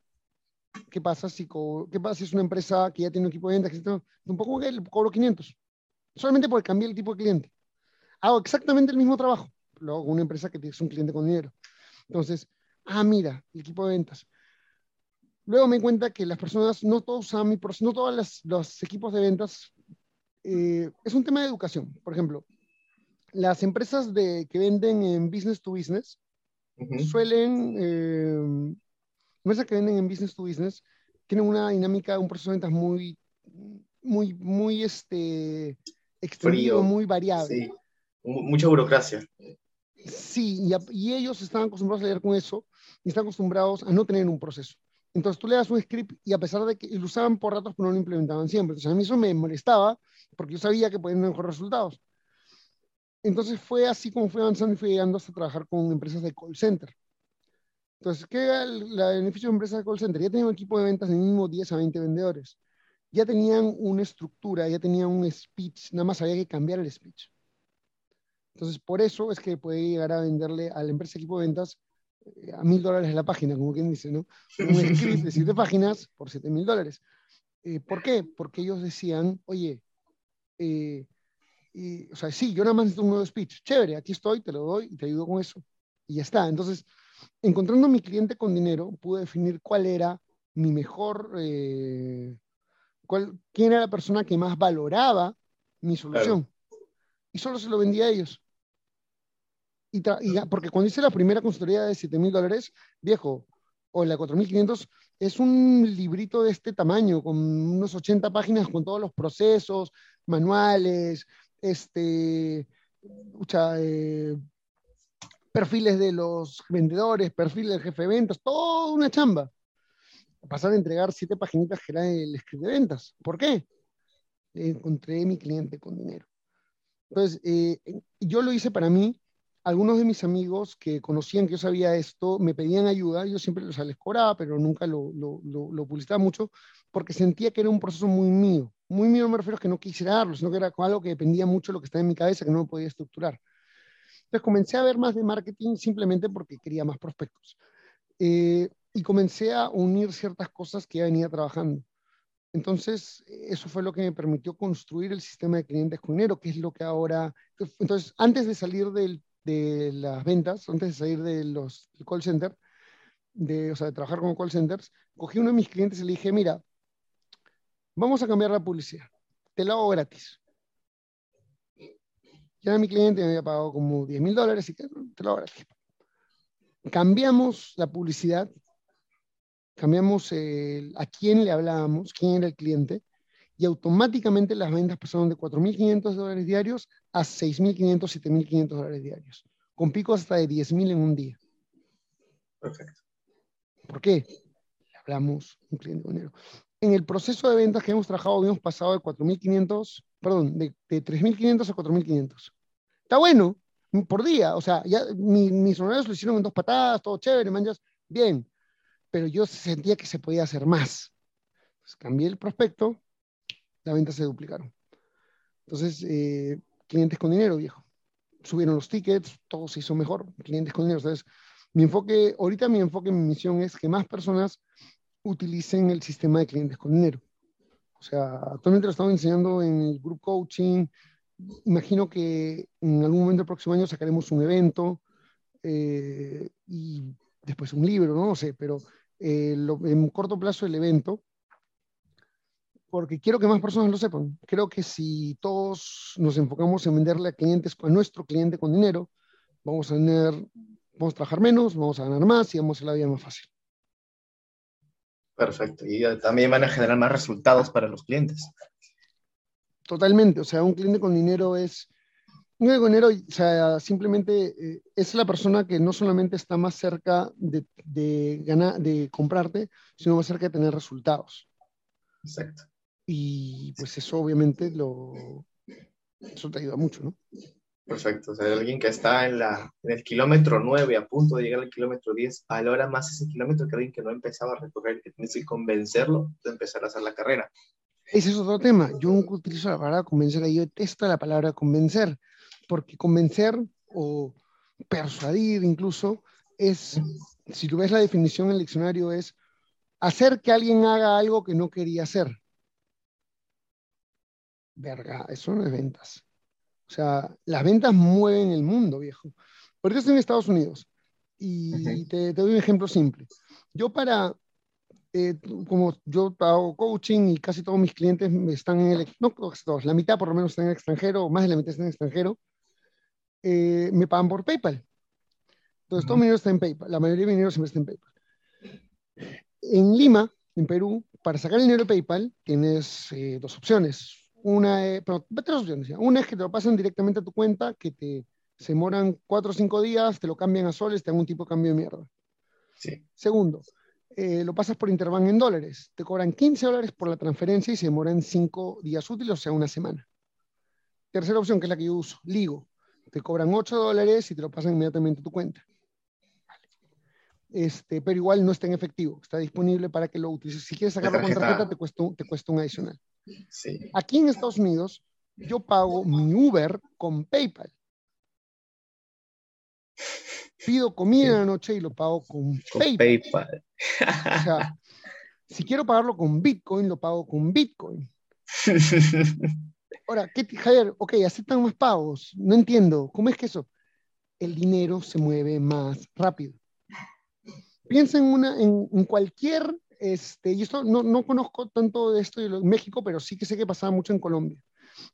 ¿qué pasa si, qué pasa si es una empresa que ya tiene un equipo de ventas? Que un poco que cobro 500 solamente porque cambié el tipo de cliente. Hago exactamente el mismo trabajo, luego una empresa que es un cliente con dinero. Entonces, ah, mira, el equipo de ventas. Luego me cuenta que las personas, no todos usan mi no todos las, los equipos de ventas, eh, es un tema de educación. Por ejemplo, las empresas de, que venden en business to business uh -huh. suelen, eh, empresas que venden en business to business, tienen una dinámica, un proceso de ventas muy, muy, muy, este, extendido, Frío, muy variable. Sí. Mucha burocracia. Sí, y, a, y, ellos están acostumbrados a leer con eso y están acostumbrados a no tener un proceso. Entonces tú le das un script y a pesar de que lo usaban por ratos, pero no lo implementaban siempre. Entonces a mí eso me molestaba porque yo sabía que podían mejorar resultados. Entonces fue así como fue avanzando y fue llegando hasta trabajar con empresas de call center. Entonces, ¿qué era el, la beneficio de empresas de call center? Ya tenían un equipo de ventas de mínimo 10 a 20 vendedores. Ya tenían una estructura, ya tenían un speech, nada más había que cambiar el speech. Entonces, por eso es que puede llegar a venderle a la empresa de equipo de ventas eh, a mil dólares la página, como quien dice, ¿no? Un script de siete páginas por siete mil dólares. Eh, ¿Por qué? Porque ellos decían, oye, eh, y, o sea, sí, yo nada más necesito un nuevo speech. Chévere, aquí estoy, te lo doy y te ayudo con eso. Y ya está. Entonces, encontrando a mi cliente con dinero, pude definir cuál era mi mejor, eh, cuál, quién era la persona que más valoraba mi solución. Y solo se lo vendía a ellos. Y, y porque cuando hice la primera consultoría de 7 mil dólares, viejo, o la 4500, es un librito de este tamaño, con unos 80 páginas con todos los procesos, manuales, este, eh, perfiles de los vendedores, perfiles del jefe de ventas, toda una chamba. Pasar a entregar siete paginitas que era el script de ventas. ¿Por qué? Encontré mi cliente con dinero. Entonces, eh, yo lo hice para mí. Algunos de mis amigos que conocían que yo sabía esto me pedían ayuda. Yo siempre o les cobraba, pero nunca lo, lo, lo publicitaba mucho porque sentía que era un proceso muy mío muy mío me refiero a que no quisiera darlo, sino que era algo que dependía mucho de lo que estaba en mi cabeza, que no podía estructurar. Entonces comencé a ver más de marketing simplemente porque quería más prospectos. Eh, y comencé a unir ciertas cosas que ya venía trabajando. Entonces, eso fue lo que me permitió construir el sistema de clientes con dinero, que es lo que ahora... Entonces, antes de salir del, de las ventas, antes de salir de los, call center, de, o sea, de trabajar con call centers, cogí uno de mis clientes y le dije, mira, Vamos a cambiar la publicidad. Te la hago gratis. Ya mi cliente me había pagado como 10 mil dólares y te lo hago gratis. Cambiamos la publicidad, cambiamos a quién le hablábamos, quién era el cliente, y automáticamente las ventas pasaron de 4.500 dólares diarios a 6.500, 7.500 dólares diarios, con picos hasta de 10.000 en un día. Perfecto. ¿Por qué? Le hablamos un cliente con dinero en el proceso de ventas que hemos trabajado, hemos pasado de 4.500, perdón, de, de 3.500 a 4.500. Está bueno, por día, o sea, ya mis horarios lo hicieron en dos patadas, todo chévere, manjas, bien, pero yo sentía que se podía hacer más. Cambié el prospecto, las ventas se duplicaron. Entonces, eh, clientes con dinero, viejo. Subieron los tickets, todo se hizo mejor, clientes con dinero. Entonces, mi enfoque, ahorita mi enfoque, mi misión es que más personas utilicen el sistema de clientes con dinero. O sea, actualmente lo estamos enseñando en el group coaching. Imagino que en algún momento del próximo año sacaremos un evento eh, y después un libro, no, sé, pero eh, en corto plazo el evento, porque quiero que más personas lo sepan. Creo que si todos nos enfocamos en venderle a clientes, a nuestro cliente con dinero, vamos a tener, vamos a trabajar menos, vamos a ganar más y vamos a hacer la vida más fácil. Perfecto. Y también van a generar más resultados para los clientes. Totalmente. O sea, un cliente con dinero es. Un cliente con dinero, o sea, simplemente eh, es la persona que no solamente está más cerca de, de, ganar, de comprarte, sino más cerca de tener resultados. Exacto. Y pues eso obviamente lo, eso te ayuda mucho, ¿no? Perfecto. O sea, alguien que está en, la, en el kilómetro 9, a punto de llegar al kilómetro 10, valora más ese kilómetro que alguien que no empezaba a recorrer, que tienes que convencerlo de empezar a hacer la carrera. Ese es otro tema. Yo nunca utilizo la palabra convencer, yo detesto la palabra convencer, porque convencer o persuadir incluso es, si tú ves la definición en el diccionario, es hacer que alguien haga algo que no quería hacer. Verga, eso no es ventas. O sea, las ventas mueven el mundo, viejo. Porque estoy en Estados Unidos y te, doy un ejemplo simple. Yo para, eh, como yo hago coaching y casi todos mis clientes están en el, no casi todos, la mitad por lo menos están en el extranjero, más de la mitad están en el extranjero, eh, me pagan por PayPal. Entonces, todo mi dinero está en PayPal, la mayoría de mi dinero siempre está en PayPal. En Lima, en Perú, para sacar el dinero de PayPal tienes eh, dos opciones. Una, eh, pero, opciones. Una es que te lo pasan directamente a tu cuenta, que te se demoran cuatro o cinco días, te lo cambian a soles, te dan un tipo de cambio de mierda. Sí. Segundo, eh, lo pasas por Interbank en dólares. Te cobran 15 dólares por la transferencia y se demoran cinco días útiles, o sea, una semana. Tercera opción, que es la que yo uso, Ligo. Te cobran 8 dólares y te lo pasan inmediatamente a tu cuenta. Este, pero igual no está en efectivo, está disponible para que lo utilices. Si quieres sacarlo con tarjeta, te cuesta, te cuesta un adicional. Sí. Aquí en Estados Unidos, yo pago mi Uber con PayPal. Pido comida en la noche y lo pago con, Con PayPal. PayPal. O sea, si quiero pagarlo con Bitcoin, lo pago con Bitcoin. Ahora, ¿qué, te- Javier? Ok, aceptan más pagos. No entiendo. ¿Cómo es que eso? El dinero se mueve más rápido. Piensa en, una, en, en cualquier, este, y esto no, no conozco tanto de esto en México, pero sí que sé que pasaba mucho en Colombia.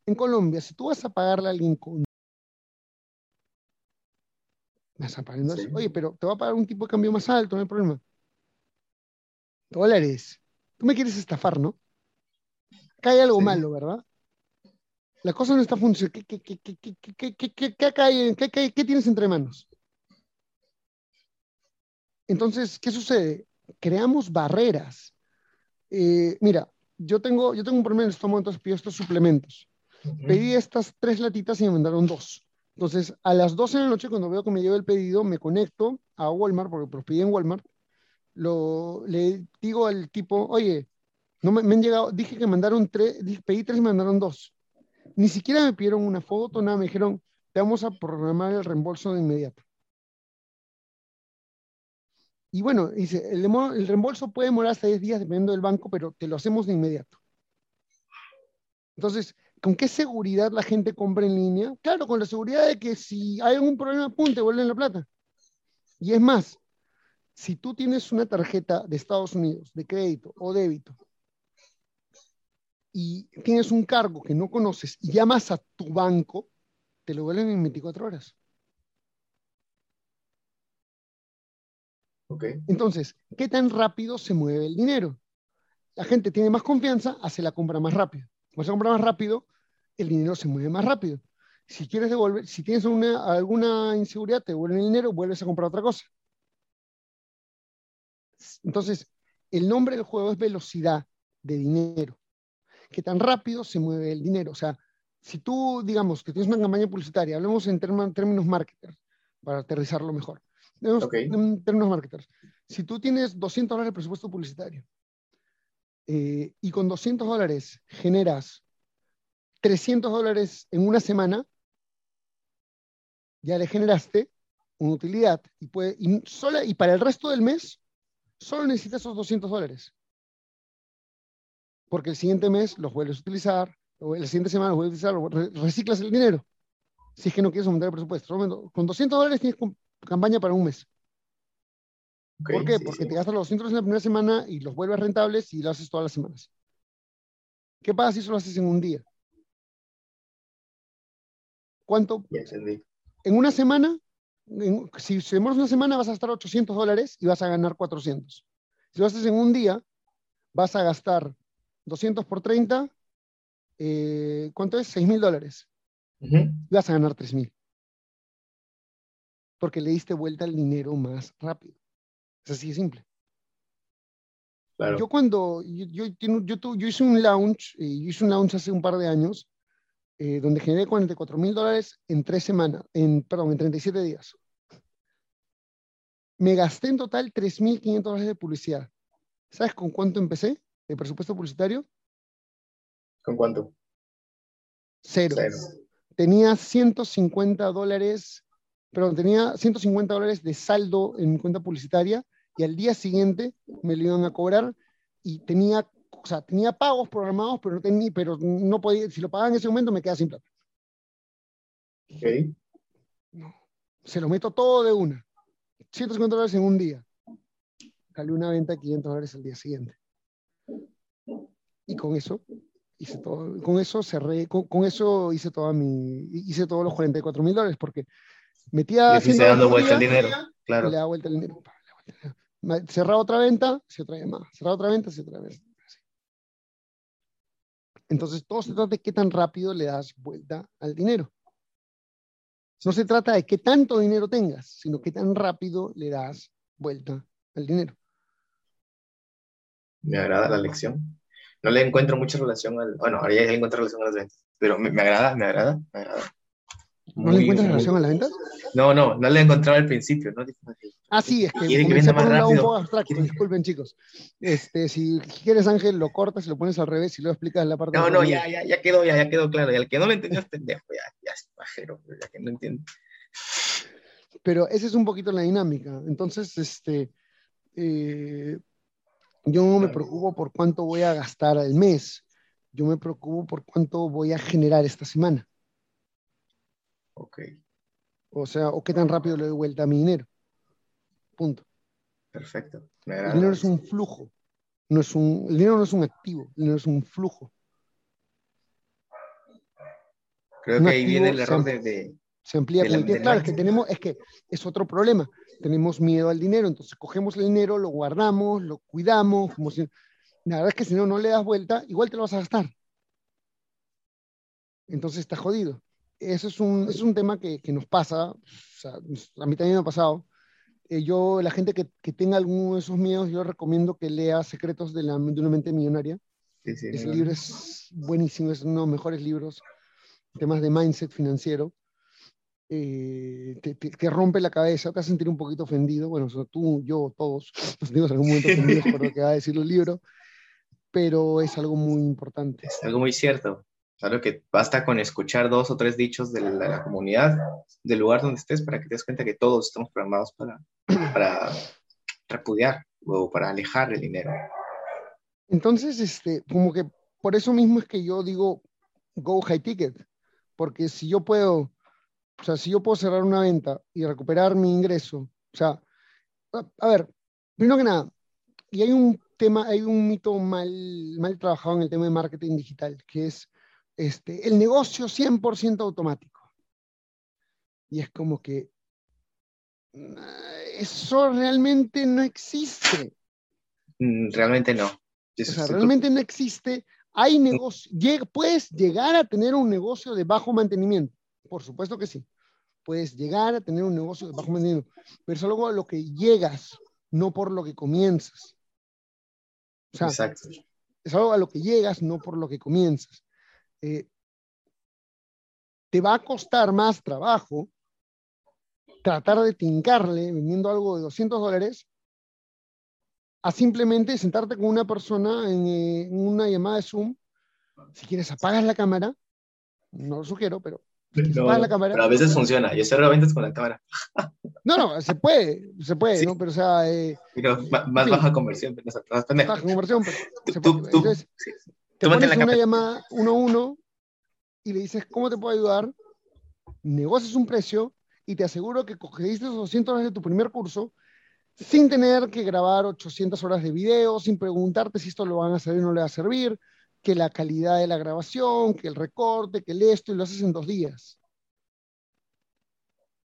En Colombia, si tú vas a pagarle a alguien con... Vas a pagar, Sí. Oye, pero te va a pagar un tipo de cambio más alto, no hay problema. Dólares. Tú me quieres estafar, ¿no? Acá hay algo Sí. malo, ¿verdad? La cosa no está funcionando. ¿Qué, tienes entre manos? Entonces, ¿qué sucede? Creamos barreras. Mira, yo tengo, yo tengo un problema en el estómago, entonces pido estos suplementos. Pedí estas tres latitas y me mandaron dos. Entonces, a las 12 de la noche, cuando veo que me lleva el pedido, me conecto a Walmart, porque los pedí en Walmart. Le digo al tipo, oye, no me, me han llegado, dije que mandaron tres, pedí tres y me mandaron dos. Ni siquiera me pidieron una foto, nada, me dijeron, te vamos a programar el reembolso de inmediato. Y bueno, dice, el, reembolso puede demorar hasta 10 días dependiendo del banco, pero te lo hacemos de inmediato. Entonces, ¿con qué seguridad la gente compra en línea? Claro, con la seguridad de que si hay algún problema, pum, te vuelven la plata. Y es más, si tú tienes una tarjeta de Estados Unidos de crédito o débito y tienes un cargo que no conoces y llamas a tu banco, te lo vuelven en 24 horas. Entonces, ¿qué tan rápido se mueve el dinero? La gente tiene más confianza, hace la compra más rápido. Como se compra más rápido, el dinero se mueve más rápido. Si quieres devolver, si tienes una, alguna inseguridad, te devuelven el dinero, vuelves a comprar otra cosa. Entonces, el nombre del juego es velocidad de dinero. ¿Qué tan rápido se mueve el dinero? O sea, si tú, digamos, que tienes una campaña publicitaria, hablemos en term- términos marketers, para aterrizarlo mejor. Hablemos Ok. En términos marketers. Si tú tienes 200 dólares de presupuesto publicitario eh, y con 200 dólares generas 300 dólares en una semana, ya le generaste una utilidad y, puede, y, sola, y para el resto del mes solo necesitas esos 200 dólares. Porque el siguiente mes los vuelves a utilizar, o la siguiente semana los vuelves a utilizar, reciclas el dinero. Si es que no quieres aumentar el presupuesto. Con 200 dólares tienes campaña para un mes. ¿Por qué? sí, Porque sí. te gastas los 200 en la primera semana y los vuelves rentables y lo haces todas las semanas. ¿Qué pasa si eso lo haces en un día? ¿Cuánto? Ya entendí. En una semana, en- si se demoras una semana vas a gastar 800 dólares y vas a ganar 400. Si lo haces en un día, vas a gastar 200 por 30, eh, ¿cuánto es? 6 mil dólares. Ujú. Y vas a ganar 3 mil. Porque le diste vuelta al dinero más rápido. Es así de simple. Claro. Yo cuando, yo, yo, yo yo hice un launch, eh, yo hice un launch hace un par de años, eh, donde generé 44 mil dólares en tres semanas, en, perdón, en 37 días. Me gasté en total 3.500 dólares de publicidad. ¿Sabes con cuánto empecé de presupuesto publicitario? ¿Con cuánto? Cero. Cero. Tenía 150 dólares, perdón, tenía 150 dólares de saldo en mi cuenta publicitaria y al día siguiente me lo iban a cobrar y tenía, o sea, tenía pagos programados, pero no tenía, pero no podía, si lo pagaba en ese momento me quedaba sin plata. Ok. Se lo meto todo de una. 150 dólares en un día. Salió una venta de 500 dólares al día siguiente. Y con eso hice todo, con eso cerré, con, con eso hice toda mi, hice todos los 44 mil dólares porque metía 100 dando vuelta día dinero. y Claro. le daba vuelta el dinero. el Cerraba otra venta, se otra llamada. Cerraba otra venta, se otra así. Entonces, todo se trata de qué tan rápido le das vuelta al dinero. No se trata de qué tanto dinero tengas, sino qué tan rápido le das vuelta al dinero. Me agrada la lección. No le encuentro mucha relación al. Bueno, ahora ya le encuentro relación a las ventas. Pero me, me agrada, me agrada, me agrada. ¿No le encuentras relación a la venta? No, no, no le he encontrado al principio, ¿no? Ah, sí, es que Quiere que por un más lado un rápido. poco abstracto, disculpen chicos. Este, si quieres Ángel, lo cortas y lo pones al revés y luego explicas la parte No, no, ya, ya, ya quedó, ya, ya quedó claro. Y al que no lo entendió es pendejo, ya, ya es pajero, pero ya que no entiende. Pero esa es un poquito la dinámica. Entonces, este, eh, yo no me preocupo por cuánto voy a gastar al mes. Yo me preocupo por cuánto voy a generar esta semana. Ok, O sea, o qué tan rápido le doy vuelta a mi dinero. Punto. perfecto. El dinero es un flujo. No es un, el dinero no es un activo, el dinero es un flujo. Creo un que ahí viene el error se- de, de- Se amplía De con el tiempo. Claro, es que tenemos, es que es otro problema. Tenemos miedo al dinero, entonces cogemos el dinero, lo guardamos, lo cuidamos, como si. La verdad es que si no, no le das vuelta, igual te lo vas a gastar. Entonces está jodido. Eso es un, es un tema que, que nos pasa, o sea, a mí también me ha pasado. Eh, yo, la gente que, que tenga alguno de esos miedos, yo recomiendo que lea Secretos de, la, de una mente millonaria. sí, sí, Ese libro es buenísimo, es uno de los mejores libros, temas de mindset financiero. Eh, te, te- te rompe la cabeza, te hace sentir un poquito ofendido. Bueno, tú, yo, todos nos sentimos en algún momento ofendidos por lo que va a decir el libro, pero es algo muy importante. Es algo muy cierto. Claro que basta con escuchar dos o tres dichos de la, de la comunidad, del lugar donde estés, para que te des cuenta que todos estamos programados para, para repudiar o para alejar el dinero. Entonces, este, como que por eso mismo es que yo digo go high ticket, porque si yo puedo, o sea, si yo puedo cerrar una venta y recuperar mi ingreso, o sea, a, a ver, primero que nada, y hay un tema, hay un mito mal, mal trabajado en el tema de marketing digital, que es este, el negocio 100% automático. Y es como que ah, eso realmente no existe. Mm, Realmente no. O sea, realmente no existe. Hay negocio, puedes llegar a tener un negocio de bajo mantenimiento. Por supuesto que sí. Puedes llegar a tener un negocio de bajo mantenimiento, pero es algo a lo que llegas, no por lo que comienzas. O sea, Exacto. es algo a lo que llegas, no por lo que comienzas. Eh, te va a costar más trabajo tratar de tincarle vendiendo algo de 200 dólares a simplemente sentarte con una persona en, eh, en una llamada de Zoom. Si quieres, apagas la cámara. No lo sugiero, pero No, la cámara. pero a veces funciona. Yo cierro ventas con la cámara. No, no, se puede, se puede, Sí. ¿no? Pero, o sea, eh, Pero más Sí. baja conversión. pero no estás pendejo. baja conversión, pero Tú, tú, Entonces, sí. te Tú pones una capa- llamada uno a uno y le dices, ¿cómo te puedo ayudar? Negocias un precio y te aseguro que cogiste esos 200 dólares de tu primer curso sin tener que grabar 800 horas de video, sin preguntarte si esto lo van a servir o no le va a servir, que la calidad de la grabación, que el recorte, que el esto, y lo haces en dos días.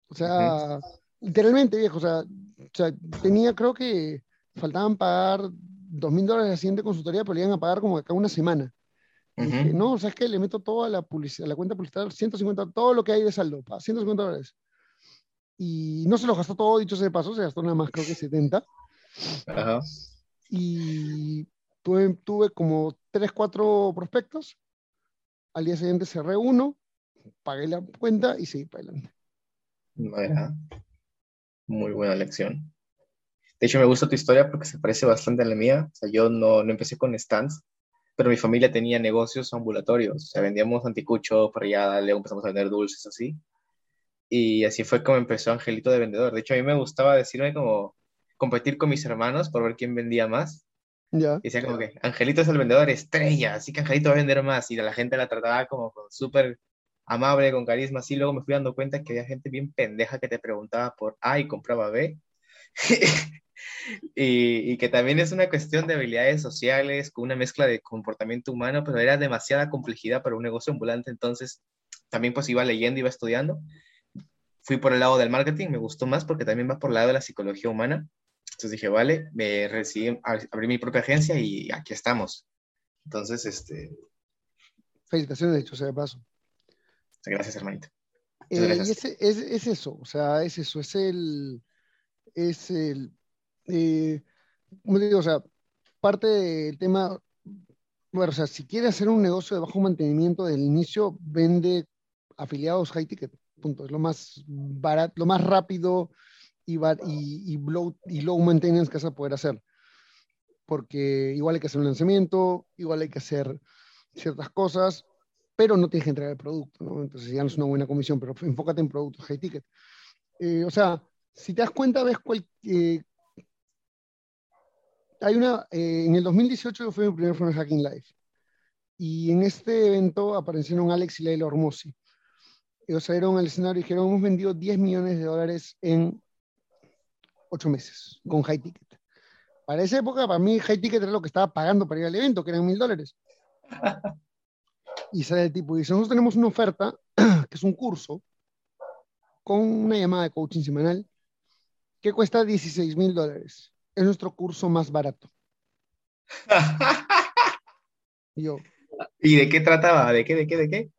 O sea, literalmente, viejo, o sea, o sea, tenía, creo que faltaban pagar dos mil dólares de la siguiente consultoría, pero le iban a pagar como acá una semana. Dije, no, ¿sabes qué? Le meto toda la publicidad, la cuenta publicitaria, 150, todo lo que hay de saldo, pa, 150 dólares. Y no se lo gastó todo, dicho sea de paso, se gastó nada más, creo que 70. Ajá. Y tuve, tuve como 3, 4 prospectos. Al día siguiente cerré uno, pagué la cuenta y seguí para adelante. Mira, muy buena lección. De hecho, me gusta tu historia porque se parece bastante a la mía. O sea, yo no, no empecé con stands, pero mi familia tenía negocios ambulatorios. O sea, vendíamos anticucho, parrillada, luego empezamos a vender dulces así. Y así fue como empezó Angelito de vendedor. De hecho, a mí me gustaba decirme como competir con mis hermanos por ver quién vendía más. Y decía como que Angelito es el vendedor estrella, así que Angelito va a vender más. Y la gente la trataba como súper amable, con carisma. Así luego me fui dando cuenta que había gente bien pendeja que te preguntaba por A y compraba B. y, y que también es una cuestión de habilidades sociales, con una mezcla de comportamiento humano, pero era demasiada complejidad para un negocio ambulante. Entonces, también pues iba leyendo, iba estudiando. Fui por el lado del marketing, me gustó más porque también va por el lado de la psicología humana. Entonces dije, vale, me recibí, abrí mi propia agencia y aquí estamos. Entonces, este, Felicitaciones, de hecho, sea de paso. gracias, hermanito. Eh, Muchas y ese- es, es eso, o sea, es eso, es el, es el, eh, ¿cómo te digo? O sea, parte del tema, bueno, o sea, si quieres hacer un negocio de bajo mantenimiento del inicio, vende afiliados high ticket, Punto. Es lo más barato, lo más rápido y, y, low, y low maintenance que vas a poder hacer. Porque igual hay que hacer un lanzamiento, igual hay que hacer ciertas cosas, pero no tienes que entregar el producto, ¿no? Entonces ya no es una buena comisión, pero enfócate en productos high ticket. Eh, o sea, si te das cuenta, ves cuál, eh, hay una, eh, en el 2018 yo fui mi primer Funnel Hacking Live. Y en este evento aparecieron Alex y Leila Ormosi. Ellos salieron al escenario y dijeron, hemos vendido 10 millones de dólares en 8 meses con High Ticket. Para esa época, para mí, High Ticket era lo que estaba pagando para ir al evento, que eran mil dólares. Y sale el tipo y dice, nosotros tenemos una oferta, que es un curso, con una llamada de coaching semanal, que cuesta 16 mil dólares es nuestro curso más barato. y yo. ¿Y de qué trataba? ¿De qué, de qué, de qué?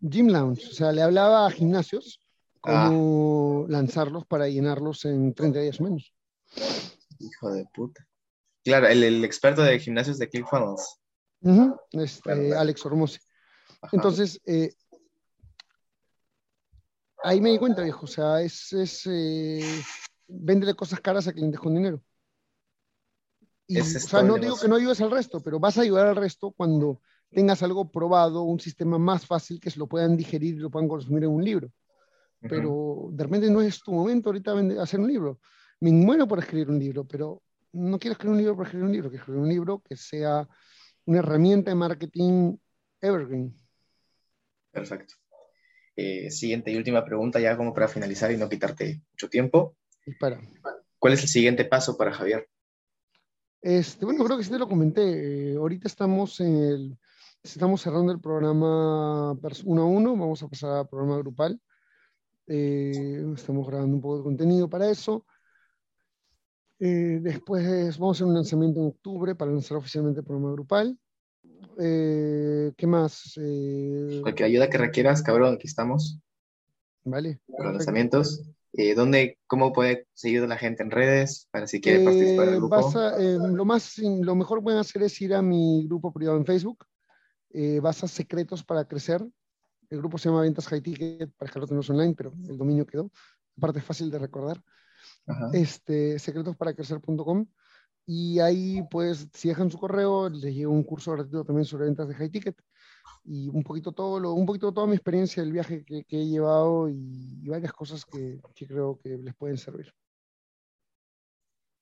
Gym Lounge. O sea, le hablaba a gimnasios cómo ah. lanzarlos para llenarlos en 30 días menos. Hijo de puta. Claro, el, experto de gimnasios de ClickFunnels. este, Alex Ormose. Entonces, eh, ahí me di cuenta, viejo. O sea, es, es eh, cosas caras a clientes con dinero o sea, no digo que no ayudes al resto, pero vas a ayudar al resto cuando tengas algo probado, un sistema más fácil que se lo puedan digerir y lo puedan consumir en un libro. Pero de repente no es tu momento ahorita hacer un libro. Me muero por escribir un libro, pero no quiero escribir un libro por escribir un libro, quiero escribir un libro que sea una herramienta de marketing evergreen. Perfecto. Eh, siguiente y última pregunta, ya como para finalizar y no quitarte mucho tiempo. Dispara. ¿Cuál es el siguiente paso para Javier? Este, bueno, creo que sí te lo comenté. Eh, ahorita estamos en el, estamos cerrando el programa uno a uno, vamos a pasar al programa grupal. Eh, estamos grabando un poco de contenido para eso. Eh, después vamos a hacer un lanzamiento en octubre para lanzar oficialmente el programa grupal. ¿Qué más? Cualquier ayuda que requieras, cabrón, aquí estamos. Vale. Para los lanzamientos. Eh, ¿dónde, ¿Cómo puede seguir la gente en redes para si quiere participar del eh, grupo? Eh, lo, más, lo mejor que pueden hacer es ir a mi grupo privado en Facebook. vas a Secretos para Crecer. El grupo se llama Ventas High Ticket, para que lo tenemos online, pero el dominio quedó. Aparte es fácil de recordar. Este, secretosparacrecer.com. Y ahí, pues, si dejan su correo, les llega un curso gratuito también sobre ventas de High Ticket y un poquito todo lo, un poquito toda mi experiencia del viaje que, he llevado y, varias cosas que, creo que les pueden servir.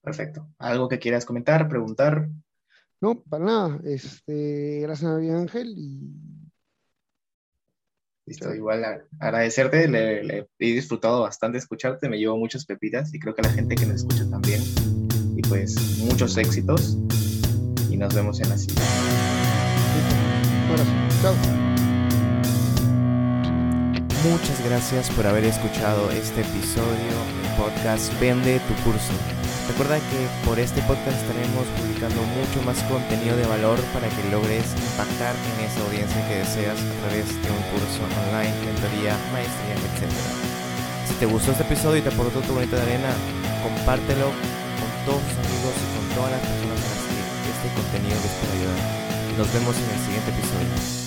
Perfecto. ¿Algo que quieras comentar, preguntar? No, para nada. Este, gracias a mi Ángel y Listo, igual agradecerte, le, he disfrutado bastante escucharte, me llevo muchas pepitas y creo que la gente que nos escucha también. Y pues muchos éxitos y nos vemos en la siguiente. Muchas gracias por haber escuchado este episodio del podcast Vende tu curso. Recuerda que por este podcast estaremos publicando mucho más contenido de valor para que logres impactar en esa audiencia que deseas a través de un curso online, mentoría, maestría, etc. Si te gustó este episodio y te aportó tu bonita de arena, compártelo con todos tus amigos y con todas las personas a las que este contenido les pueda ayudar. Nos vemos en el siguiente episodio.